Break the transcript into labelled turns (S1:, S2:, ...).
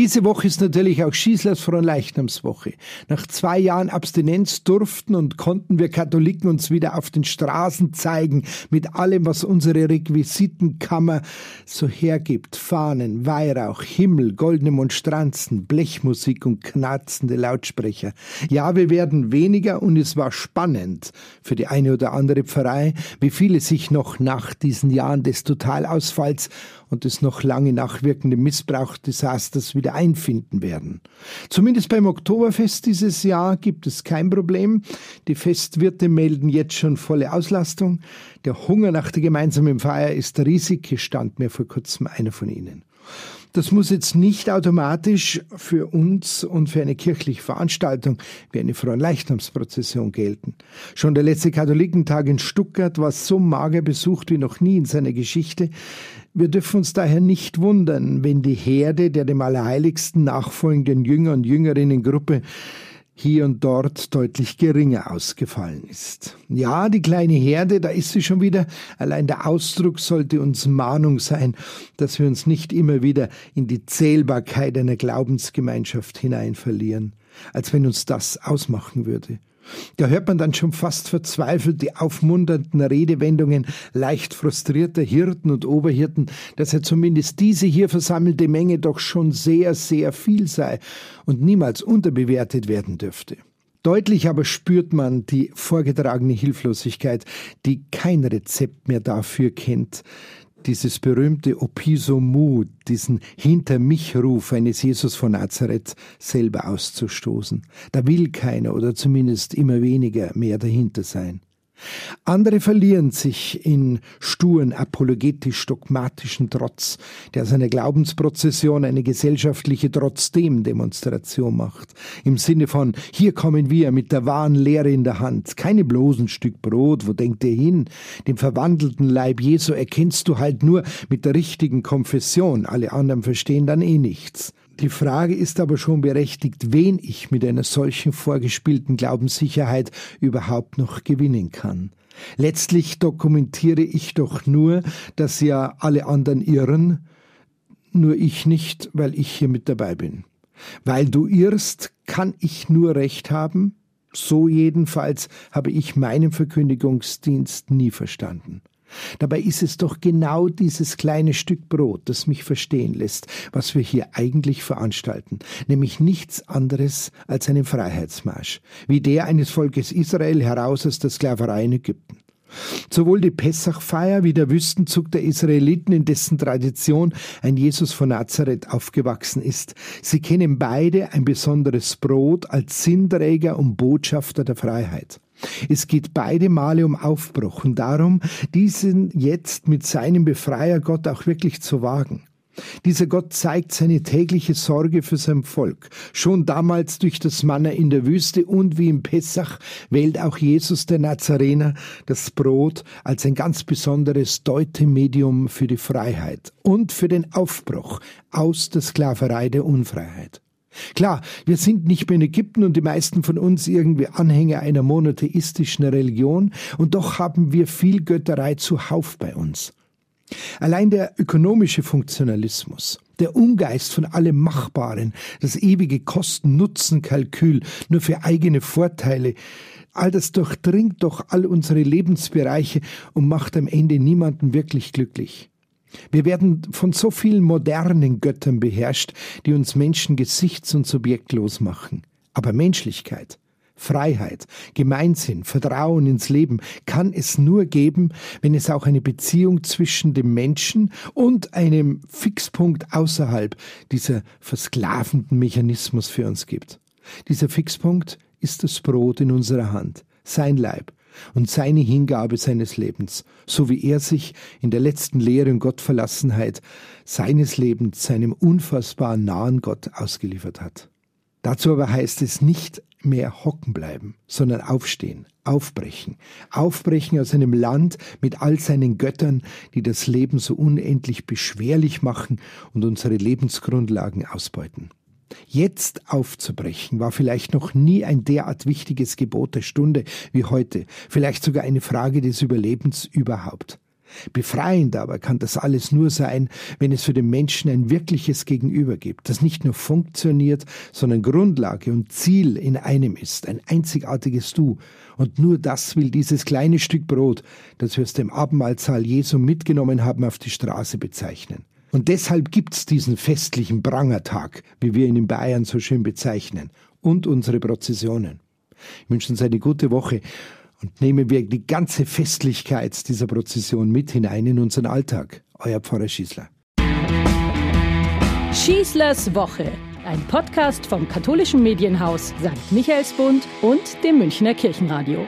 S1: Diese Woche ist natürlich auch Schießlers Fronleichnamswoche. Nach zwei Jahren Abstinenz durften und konnten wir Katholiken uns wieder auf den Straßen zeigen mit allem, was unsere Requisitenkammer so hergibt. Fahnen, Weihrauch, Himmel, goldene Monstranzen, Blechmusik und knarzende Lautsprecher. Ja, wir werden weniger und es war spannend für die eine oder andere Pfarrei, wie viele sich noch nach diesen Jahren des Totalausfalls und des noch lange nachwirkenden Missbrauchdesasters wieder einfinden werden. Zumindest beim Oktoberfest dieses Jahr gibt es kein Problem. Die Festwirte melden jetzt schon volle Auslastung. Der Hunger nach der gemeinsamen Feier ist riesig. Hier stand mir vor kurzem einer von ihnen. Das muss jetzt nicht automatisch für uns und für eine kirchliche Veranstaltung wie eine Fronleichnamsprozession gelten. Schon der letzte Katholikentag in Stuttgart war so mager besucht wie noch nie in seiner Geschichte. Wir dürfen uns daher nicht wundern, wenn die Herde der dem Allerheiligsten nachfolgenden Jünger und Jüngerinnengruppe hier und dort deutlich geringer ausgefallen ist. Ja, die kleine Herde, da ist sie schon wieder. Allein der Ausdruck sollte uns Mahnung sein, dass wir uns nicht immer wieder in die Zählbarkeit einer Glaubensgemeinschaft hinein verlieren, als wenn uns das ausmachen würde. Da hört man dann schon fast verzweifelt die aufmunternden Redewendungen leicht frustrierter Hirten und Oberhirten, dass ja zumindest diese hier versammelte Menge doch schon sehr, sehr viel sei und niemals unterbewertet werden dürfte. Deutlich aber spürt man die vorgetragene Hilflosigkeit, die kein Rezept mehr dafür kennt, dieses berühmte Opiso Mu, diesen Hinter mich Ruf eines Jesus von Nazareth selber auszustoßen. Da will keiner oder zumindest immer weniger mehr dahinter sein. Andere verlieren sich in sturen apologetisch-dogmatischen Trotz, der aus einer Glaubensprozession eine gesellschaftliche Trotzdem-Demonstration macht. Im Sinne von, hier kommen wir mit der wahren Lehre in der Hand. Keine bloßen Stück Brot, wo denkt ihr hin? Den verwandelten Leib Jesu erkennst du halt nur mit der richtigen Konfession. Alle anderen verstehen dann eh nichts. Die Frage ist aber schon berechtigt, wen ich mit einer solchen vorgespielten Glaubenssicherheit überhaupt noch gewinnen kann. Letztlich dokumentiere ich doch nur, dass ja alle anderen irren, nur ich nicht, weil ich hier mit dabei bin. Weil du irrst, kann ich nur recht haben? So jedenfalls habe ich meinen Verkündigungsdienst nie verstanden. Dabei ist es doch genau dieses kleine Stück Brot, das mich verstehen lässt, was wir hier eigentlich veranstalten, nämlich nichts anderes als einen Freiheitsmarsch, wie der eines Volkes Israel heraus aus der Sklaverei in Ägypten. Sowohl die Pessachfeier wie der Wüstenzug der Israeliten, in dessen Tradition ein Jesus von Nazareth aufgewachsen ist. Sie kennen beide ein besonderes Brot als Sinnträger und Botschafter der Freiheit. Es geht beide Male um Aufbruch und darum, diesen jetzt mit seinem Befreier Gott auch wirklich zu wagen. Dieser Gott zeigt seine tägliche Sorge für sein Volk. Schon damals durch das Manna in der Wüste und wie im Pessach wählt auch Jesus der Nazarener das Brot als ein ganz besonderes Deutemedium für die Freiheit und für den Aufbruch aus der Sklaverei der Unfreiheit. Klar, wir sind nicht mehr in Ägypten und die meisten von uns irgendwie Anhänger einer monotheistischen Religion, und doch haben wir viel Götterei zuhauf bei uns. Allein der ökonomische Funktionalismus, der Ungeist von allem Machbaren, das ewige Kosten-Nutzen-Kalkül nur für eigene Vorteile, all das durchdringt doch all unsere Lebensbereiche und macht am Ende niemanden wirklich glücklich. Wir werden von so vielen modernen Göttern beherrscht, die uns Menschen gesichts- und subjektlos machen. Aber Menschlichkeit, Freiheit, Gemeinsinn, Vertrauen ins Leben kann es nur geben, wenn es auch eine Beziehung zwischen dem Menschen und einem Fixpunkt außerhalb dieser versklavenden Mechanismus für uns gibt. Dieser Fixpunkt ist das Brot in unserer Hand, sein Leib, und seine Hingabe seines Lebens, so wie er sich in der letzten Lehre und Gottverlassenheit seines Lebens seinem unfassbar nahen Gott ausgeliefert hat. Dazu aber heißt es nicht mehr hocken bleiben, sondern aufstehen, aufbrechen, aufbrechen aus einem Land mit all seinen Göttern, die das Leben so unendlich beschwerlich machen und unsere Lebensgrundlagen ausbeuten. Jetzt aufzubrechen war vielleicht noch nie ein derart wichtiges Gebot der Stunde wie heute, vielleicht sogar eine Frage des Überlebens überhaupt. Befreiend aber kann das alles nur sein, wenn es für den Menschen ein wirkliches Gegenüber gibt, das nicht nur funktioniert, sondern Grundlage und Ziel in einem ist, ein einzigartiges Du. Und nur das will dieses kleine Stück Brot, das wir aus dem Abendmahlsaal Jesu mitgenommen haben, auf die Straße bezeichnen. Und deshalb gibt's diesen festlichen Prangertag, wie wir ihn in Bayern so schön bezeichnen, und unsere Prozessionen. Ich wünsche uns eine gute Woche und nehmen wir die ganze Festlichkeit dieser Prozession mit hinein in unseren Alltag. Euer Pfarrer Schießler.
S2: Schießlers Woche, ein Podcast vom katholischen Medienhaus St. Michaelsbund und dem Münchner Kirchenradio.